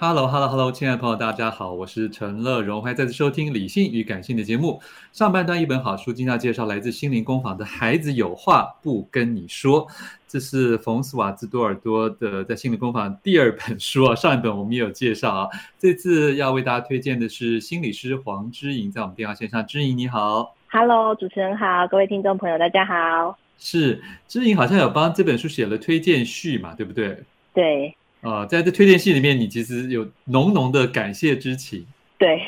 Hello，Hello，Hello，hello, hello, 亲爱的朋友，大家好，我是陈乐荣，欢迎再次收听《理性与感性》的节目。上半段一本好书，今天要介绍来自心灵工坊的《孩子有话不跟你说》，这是冯斯瓦兹多尔多的在心灵工坊第二本书啊。上一本我们也有介绍啊，这次要为大家推荐的是心理师黄之莹，在我们电话线上，之莹你好，Hello，主持人好，各位听众朋友大家好。是之莹好像有帮这本书写了推荐序嘛，对不对？对。啊、呃，在这推荐信里面，你其实有浓浓的感谢之情。对，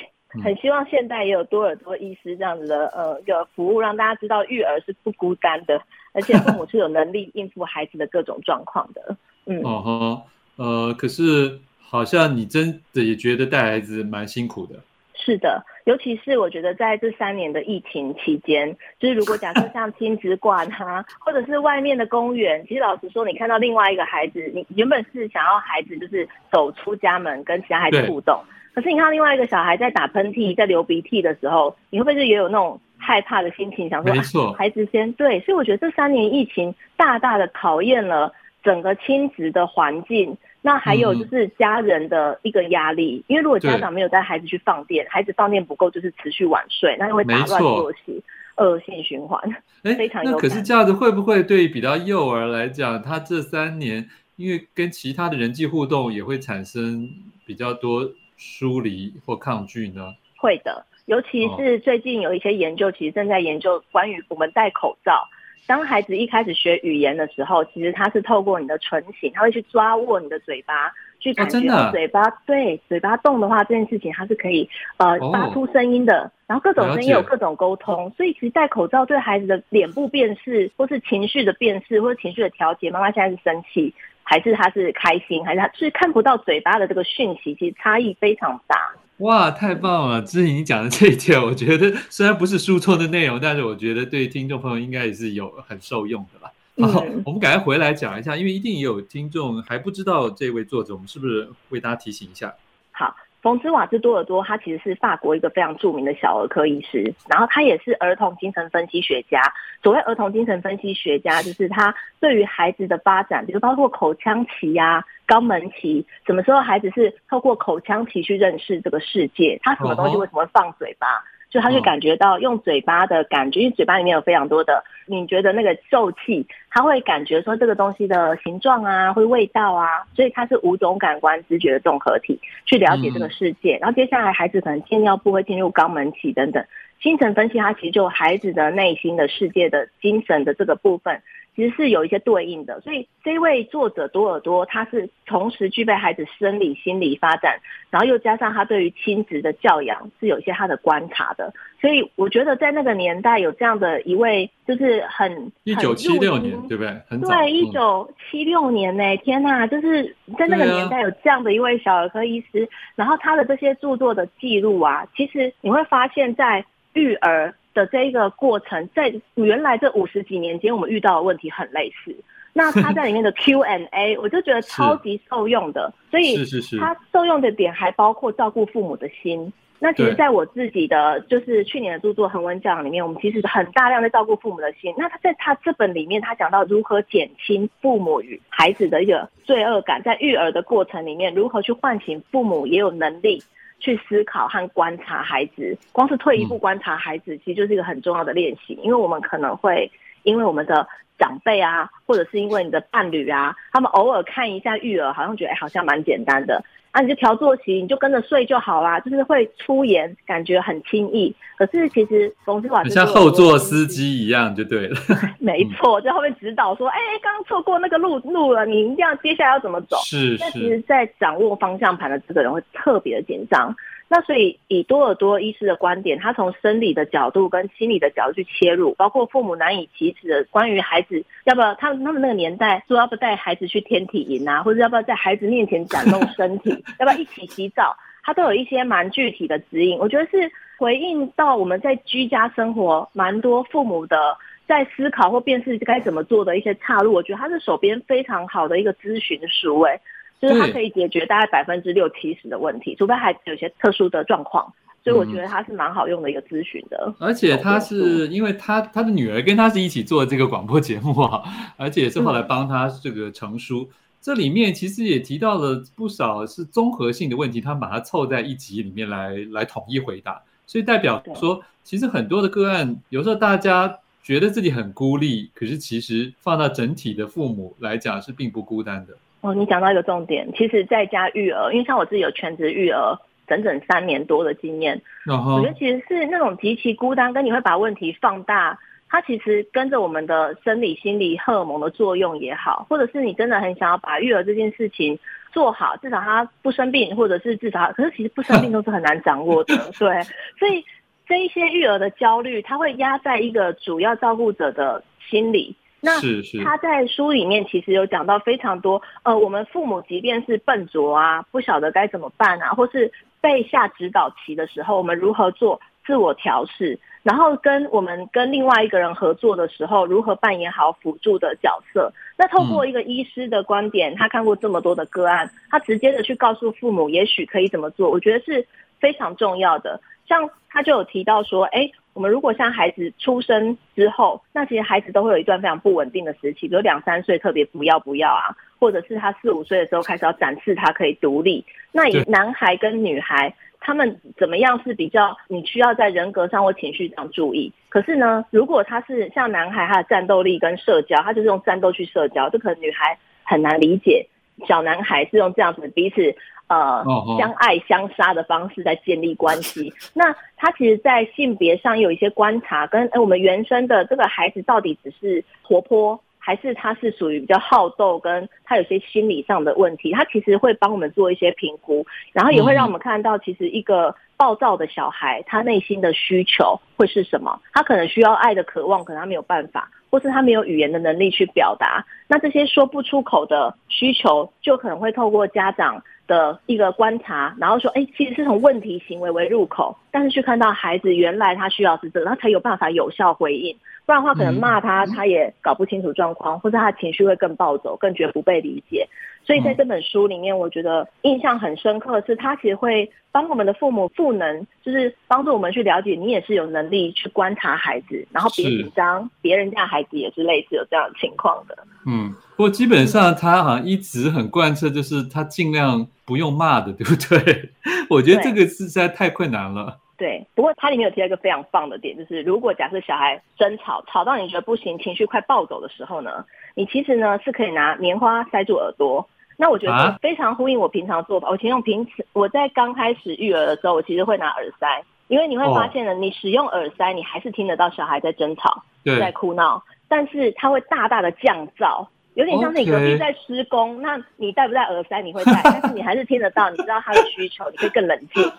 很希望现在也有多尔多医师这样子的呃一个服务，让大家知道育儿是不孤单的，而且父母是有能力应付孩子的各种状况的。嗯，哦哈，呃，可是好像你真的也觉得带孩子蛮辛苦的。是的，尤其是我觉得在这三年的疫情期间，就是如果假设像亲子馆啊，或者是外面的公园，其实老实说，你看到另外一个孩子，你原本是想要孩子就是走出家门跟其他孩子互动，可是你看到另外一个小孩在打喷嚏、在流鼻涕的时候，你会不会就也有那种害怕的心情，想说，啊，孩子先对，所以我觉得这三年疫情大大的考验了整个亲子的环境。那还有就是家人的一个压力，嗯、因为如果家长没有带孩子去放电，孩子放电不够，就是持续晚睡，那就会打乱作息，恶性循环。哎，非常有。那可是这样子会不会对比较幼儿来讲，他这三年因为跟其他的人际互动也会产生比较多疏离或抗拒呢？会的，尤其是最近有一些研究，其实正在研究关于我们戴口罩。当孩子一开始学语言的时候，其实他是透过你的唇形，他会去抓握你的嘴巴，去感觉嘴巴、哦、对嘴巴动的话，这件事情他是可以呃发出声音的。然后各种声音有各种沟通，所以其实戴口罩对孩子的脸部辨识，或是情绪的辨识，或是情绪的调节，妈妈现在是生气，还是他是开心，还是他是看不到嘴巴的这个讯息，其实差异非常大。哇，太棒了！之前你讲的这一点，我觉得 虽然不是书中的内容，但是我觉得对听众朋友应该也是有很受用的吧。好，嗯，我们赶快回来讲一下，因为一定也有听众还不知道这位作者，我们是不是为大家提醒一下？好。冯兹瓦兹多尔多，他其实是法国一个非常著名的小儿科医师，然后他也是儿童精神分析学家。所谓儿童精神分析学家，就是他对于孩子的发展，比如包括口腔期呀、啊、肛门期，什么时候孩子是透过口腔期去认识这个世界，他什么东西为什么会放嘴巴？就他会感觉到用嘴巴的感觉，因为嘴巴里面有非常多的，你觉得那个受气，他会感觉说这个东西的形状啊，会味道啊，所以它是五种感官知觉的综合体，去了解这个世界。然后接下来孩子可能泌尿部会进入肛门期等等，精神分析它其实就孩子的内心的世界的精神的这个部分。其实是有一些对应的，所以这位作者多尔多，他是同时具备孩子生理、心理发展，然后又加上他对于亲子的教养是有一些他的观察的，所以我觉得在那个年代有这样的一位，就是很一九七六年，对不对？很对，一九七六年呢、欸，天呐，就是在那个年代有这样的一位小儿科医师，然后他的这些著作的记录啊，其实你会发现在育儿。的这一个过程，在原来这五十几年间，我们遇到的问题很类似。那他在里面的 Q&A，我就觉得超级受用的。所以，他受用的点还包括照顾父母的心，那其实，在我自己的就是去年的著作《恒温教养》里面，我们其实很大量在照顾父母的心。那他在他这本里面，他讲到如何减轻父母与孩子的一个罪恶感，在育儿的过程里面，如何去唤醒父母也有能力去思考和观察孩子。光是退一步观察孩子，其实就是一个很重要的练习，因为我们可能会因为我们的长辈啊，或者是因为你的伴侣啊，他们偶尔看一下育儿，好像觉得哎，好像蛮简单的。啊，你就调作息，你就跟着睡就好啦。就是会出言，感觉很轻易。可是其实冯志华像后座司机一样，就对了。没错，在后面指导说：“哎、欸，刚刚错过那个路路了，你一定要接下来要怎么走？”是是。那其实，在掌握方向盘的这个人会特别的紧张。那所以，以多尔多医师的观点，他从生理的角度跟心理的角度去切入，包括父母难以启齿的关于孩子要不要，他们他们那个年代说要不要带孩子去天体营啊，或者要不要在孩子面前展露身体，要不要一起洗澡，他都有一些蛮具体的指引。我觉得是回应到我们在居家生活蛮多父母的在思考或辨识该怎么做的一些岔路。我觉得他是手边非常好的一个咨询书，诶。就是它可以解决大概百分之六七十的问题，除非孩子有些特殊的状况，所以我觉得它是蛮好用的一个咨询的。嗯、而且他是因为他他的女儿跟他是一起做这个广播节目啊，而且也是后来帮他这个成书。嗯、这里面其实也提到了不少是综合性的问题，他们把它凑在一集里面来来统一回答，所以代表说，其实很多的个案，有时候大家觉得自己很孤立，可是其实放到整体的父母来讲是并不孤单的。哦，你讲到一个重点，其实在家育儿，因为像我自己有全职育儿整整三年多的经验，Uh-huh. 我觉得其实是那种极其孤单，跟你会把问题放大，它其实跟着我们的生理、心理、荷尔蒙的作用也好，或者是你真的很想要把育儿这件事情做好，至少他不生病，或者是至少，可是其实不生病都是很难掌握的，对，所以这一些育儿的焦虑，它会压在一个主要照顾者的心里。那他在书里面其实有讲到非常多，呃，我们父母即便是笨拙啊，不晓得该怎么办啊，或是被下指导棋的时候，我们如何做自我调试，然后跟我们跟另外一个人合作的时候，如何扮演好辅助的角色。那透过一个医师的观点，他看过这么多的个案，他直接的去告诉父母，也许可以怎么做，我觉得是非常重要的。像他就有提到说，哎。我们如果像孩子出生之后，那其实孩子都会有一段非常不稳定的时期，比如两三岁特别不要不要啊，或者是他四五岁的时候开始要展示他可以独立。那以男孩跟女孩，他们怎么样是比较你需要在人格上或情绪上注意？可是呢，如果他是像男孩，他的战斗力跟社交，他就是用战斗去社交，这可能女孩很难理解。小男孩是用这样子彼此。呃，相爱相杀的方式在建立关系。那他其实，在性别上有一些观察，跟哎，我们原生的这个孩子到底只是活泼，还是他是属于比较好斗，跟他有些心理上的问题，他其实会帮我们做一些评估，然后也会让我们看到，其实一个暴躁的小孩，他内心的需求会是什么？他可能需要爱的渴望，可能他没有办法，或是他没有语言的能力去表达。那这些说不出口的需求，就可能会透过家长。的一个观察，然后说，哎，其实是从问题行为为入口，但是去看到孩子原来他需要是这个，他才有办法有效回应，不然的话可能骂他，他也搞不清楚状况，或者他的情绪会更暴走，更觉得不被理解。所以在这本书里面，我觉得印象很深刻的是，他其实会帮我们的父母赋能，就是帮助我们去了解，你也是有能力去观察孩子，然后别紧张，别人家孩子也是类似有这样的情况的。嗯，不过基本上他好像一直很贯彻，就是他尽量不用骂的，对不对？我觉得这个实在太困难了。对，不过它里面有提到一个非常棒的点，就是如果假设小孩争吵，吵到你觉得不行，情绪快暴走的时候呢，你其实呢是可以拿棉花塞住耳朵。那我觉得非常呼应我平常做法。啊、我其实用平时我在刚开始育儿的时候，我其实会拿耳塞，因为你会发现呢，你使用耳塞，你还是听得到小孩在争吵，在哭闹，但是它会大大的降噪，有点像是你隔壁在施工。Okay. 那你戴不戴耳塞？你会戴，但是你还是听得到，你知道他的需求，你会更冷静。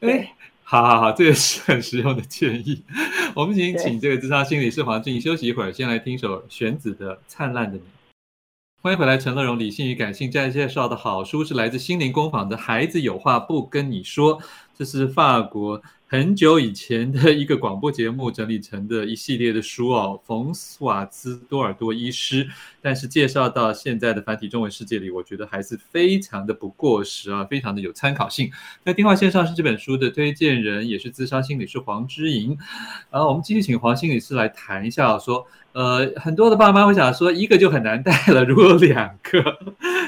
哎，好好好，这个是很实用的建议。我们请请这个咨商心理师黄俊休息一会儿，先来听首弦子的《灿烂的你》。欢迎回来，陈乐荣理性与感性。在介绍的好书是来自心灵工坊的《孩子有话不跟你说》。这是法国很久以前的一个广播节目整理成的一系列的书哦，冯斯瓦兹多尔多医师。但是介绍到现在的繁体中文世界里，我觉得还是非常的不过时啊，非常的有参考性。在电话线上是这本书的推荐人，也是咨商心理师黄之莹。然后我们继续请黄心理师来谈一下，说呃，很多的爸妈会想说，一个就很难带了，如果两个，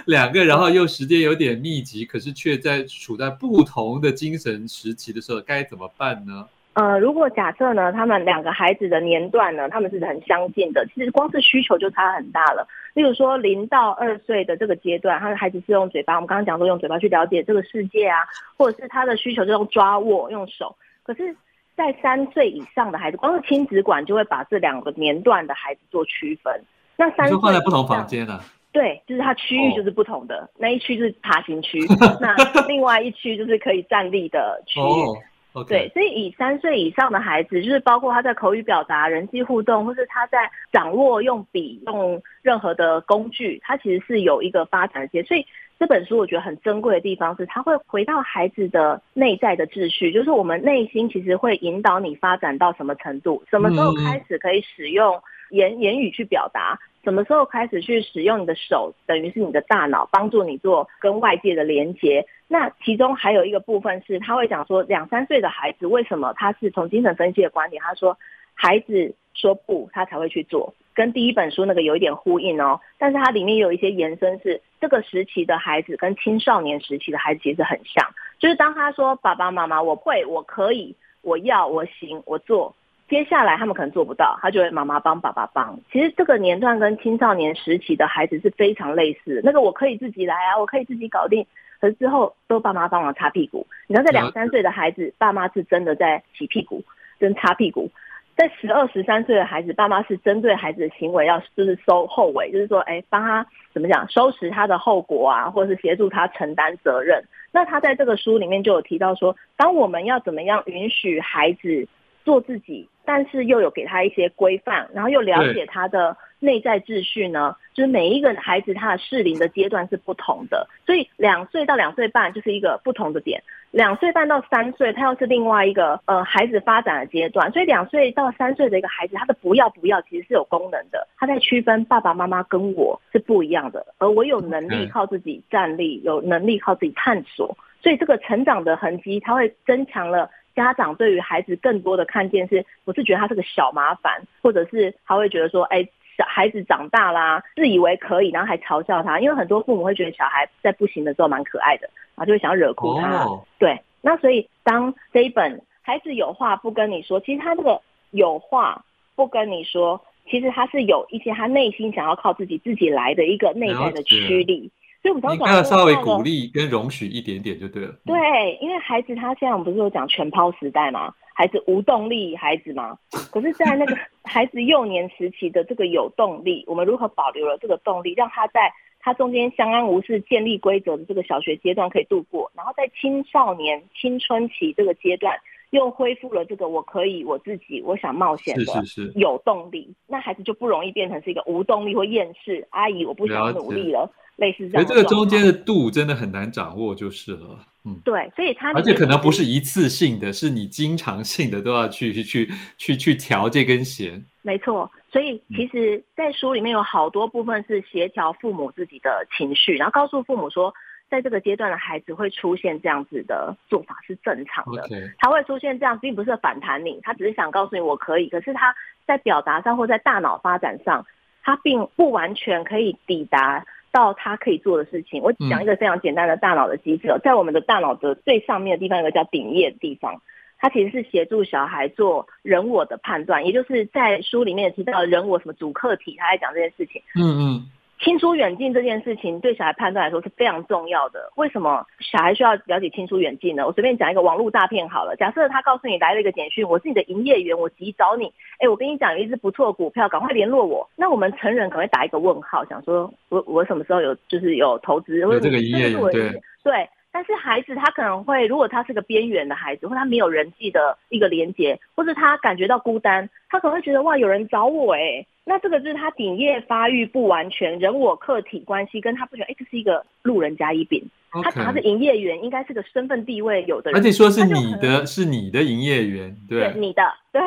两个，然后又时间有点密集，可是却在处在不同的精神时期的时候，该怎么办呢？呃，如果假设呢，他们两个孩子的年段呢，他们是很相近的，其实光是需求就差很大了。例如说，零到二岁的这个阶段，他的孩子是用嘴巴，我们刚刚讲说用嘴巴去了解这个世界啊，或者是他的需求就用抓握、用手。可是，在三岁以上的孩子，光是亲子馆就会把这两个年段的孩子做区分。那三岁放在不同房间呢、啊？对，就是它区域就是不同的，哦、那一区就是爬行区，那另外一区就是可以站立的区域。哦 Okay. 对，所以以三岁以上的孩子，就是包括他在口语表达、人际互动，或是他在掌握用笔、用任何的工具，他其实是有一个发展的阶。所以这本书我觉得很珍贵的地方是，他会回到孩子的内在的秩序，就是我们内心其实会引导你发展到什么程度，什么时候开始可以使用言言语去表达。什么时候开始去使用你的手，等于是你的大脑帮助你做跟外界的连接？那其中还有一个部分是，他会讲说，两三岁的孩子为什么他是从精神分析的观点，他说孩子说不，他才会去做，跟第一本书那个有一点呼应哦。但是它里面有一些延伸，是这个时期的孩子跟青少年时期的孩子其实很像，就是当他说爸爸妈妈，我会，我可以，我要，我行，我做。接下来他们可能做不到，他就会妈妈帮爸爸帮。其实这个年段跟青少年时期的孩子是非常类似。那个我可以自己来啊，我可以自己搞定。可是之后都爸妈帮忙擦屁股。你知道，在两三岁的孩子，爸妈是真的在洗屁股跟擦屁股；在十二十三岁的孩子，爸妈是针对孩子的行为要就是收后尾，就是说，哎，帮他怎么讲，收拾他的后果啊，或者是协助他承担责任。那他在这个书里面就有提到说，当我们要怎么样允许孩子做自己。但是又有给他一些规范，然后又了解他的内在秩序呢？就是每一个孩子他的适龄的阶段是不同的，所以两岁到两岁半就是一个不同的点，两岁半到三岁他又是另外一个呃孩子发展的阶段。所以两岁到三岁的一个孩子，他的不要不要其实是有功能的，他在区分爸爸妈妈跟我是不一样的，而我有能力靠自己站立，有能力靠自己探索，所以这个成长的痕迹，他会增强了。家长对于孩子更多的看见是，我是觉得他是个小麻烦，或者是他会觉得说，哎，小孩子长大啦，自以为可以，然后还嘲笑他，因为很多父母会觉得小孩在不行的时候蛮可爱的，然后就会想要惹哭他。Oh. 对，那所以当这一本孩子有话不跟你说，其实他这个有话不跟你说，其实他是有一些他内心想要靠自己自己来的一个内在的驱力。所以我们常常要稍微鼓励跟容许一点点就对了。对，因为孩子他现在我们不是有讲全抛时代嘛？孩子无动力孩子嘛？可是，在那个 孩子幼年时期的这个有动力，我们如何保留了这个动力，让他在他中间相安无事、建立规则的这个小学阶段可以度过，然后在青少年青春期这个阶段又恢复了这个我可以我自己我想冒险的有动力，那孩子就不容易变成是一个无动力或厌世。阿姨，我不想努力了。类似这样，这个中间的度真的很难掌握，就是了。嗯，对，所以他而且可能不是一次性的，是你经常性的都要去去去去调这根弦。没错，所以其实，在书里面有好多部分是协调父母自己的情绪，然后告诉父母说，在这个阶段的孩子会出现这样子的做法是正常的。他会出现这样，并不是反弹你，他只是想告诉你我可以。可是他在表达上或在大脑发展上，他并不完全可以抵达。到他可以做的事情，我讲一个非常简单的大脑的机制，嗯，在我们的大脑的最上面的地方有个叫顶叶的地方，它其实是协助小孩做人我的判断，也就是在书里面提到人我什么主客体，他在讲这件事情。嗯嗯。亲疏远近这件事情对小孩判断来说是非常重要的。为什么小孩需要了解亲疏远近呢？我随便讲一个网络诈骗好了。假设他告诉你来了一个简讯，我是你的营业员，我急找你。哎，我跟你讲有一只不错的股票，赶快联络我。那我们成人可能会打一个问号，想说我我什么时候有就是有投资？有这个营业员对对。但是孩子他可能会，如果他是个边缘的孩子，或他没有人际的一个连接，或是他感觉到孤单，他可能会觉得哇，有人找我哎，那这个就是他顶叶发育不完全，人我客体关系跟他不觉得哎，这是一个路人甲乙丙，他讲他是营业员，应该是个身份地位有的人，而且说是你的，是你的营业员，对，对你的，对，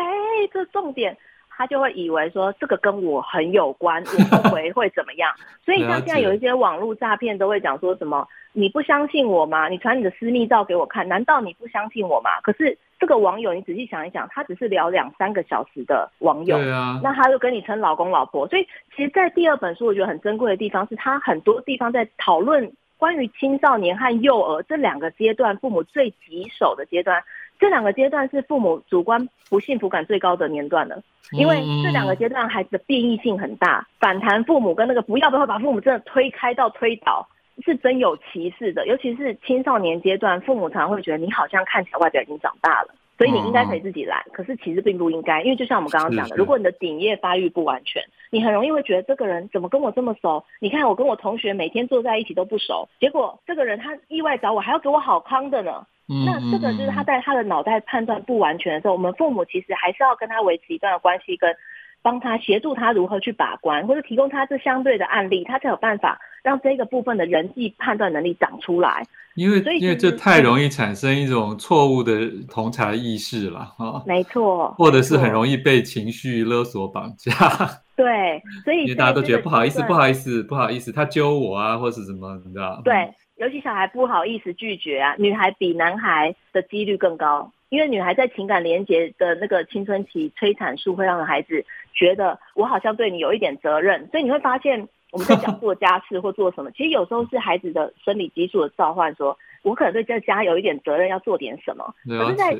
这重点。他就会以为说这个跟我很有关，我后悔会怎么样？所以像现在有一些网络诈骗都会讲说什么，你不相信我吗？你传你的私密照给我看，难道你不相信我吗？可是这个网友，你仔细想一想，他只是聊两三个小时的网友，对啊，那他就跟你称老公老婆。所以其实，在第二本书，我觉得很珍贵的地方是，他很多地方在讨论关于青少年和幼儿这两个阶段，父母最棘手的阶段。这两个阶段是父母主观不幸福感最高的年段了，因为这两个阶段孩子的变异性很大，反弹父母跟那个不要不要把父母真的推开到推倒，是真有歧视的。尤其是青少年阶段，父母常常会觉得你好像看起来外表已经长大了，所以你应该可以自己来。可是其实并不应该，因为就像我们刚刚讲的，如果你的顶叶发育不完全，你很容易会觉得这个人怎么跟我这么熟？你看我跟我同学每天坐在一起都不熟，结果这个人他意外找我还要给我好康的呢。那这个就是他在他的脑袋判断不完全的时候，我们父母其实还是要跟他维持一段的关系，跟帮他协助他如何去把关，或者提供他这相对的案例，他才有办法让这个部分的人际判断能力长出来。因为因为这太容易产生一种错误的同才意识了啊，没错，或者是很容易被情绪勒索绑架。对，所以因为大家都觉得不好意思，不好意思，不好意思，他揪我啊，或是什么，你知道？对。尤其小孩不好意思拒绝啊，女孩比男孩的几率更高，因为女孩在情感连结的那个青春期催产素会让孩子觉得我好像对你有一点责任，所以你会发现我们在讲做家事或做什么，其实有时候是孩子的生理激素的召唤，说我可能对这家有一点责任，要做点什么。可是在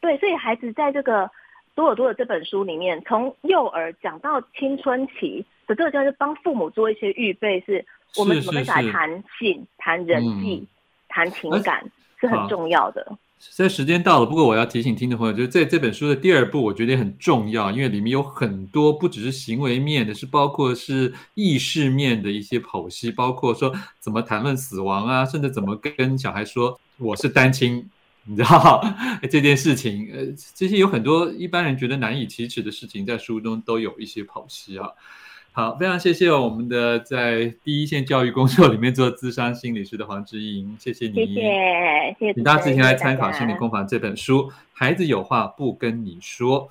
对，所以孩子在这个多尔多的这本书里面，从幼儿讲到青春期的这个就是帮父母做一些预备是。我们怎么来谈性、谈人际、谈、嗯、情感是很重要的。现在时间到了，不过我要提醒听众朋友，就是在这本书的第二部，我觉得很重要，因为里面有很多不只是行为面的，是包括是意识面的一些剖析，包括说怎么谈论死亡啊，甚至怎么跟小孩说我是单亲，你知道 这件事情，呃，这些有很多一般人觉得难以启齿的事情，在书中都有一些剖析啊。好，非常谢谢我们的在第一线教育工作里面做咨商心理师的黄志英，谢谢你，谢谢，谢谢，请大家自行来参考《心理工坊》这本书，孩子有话不跟你说。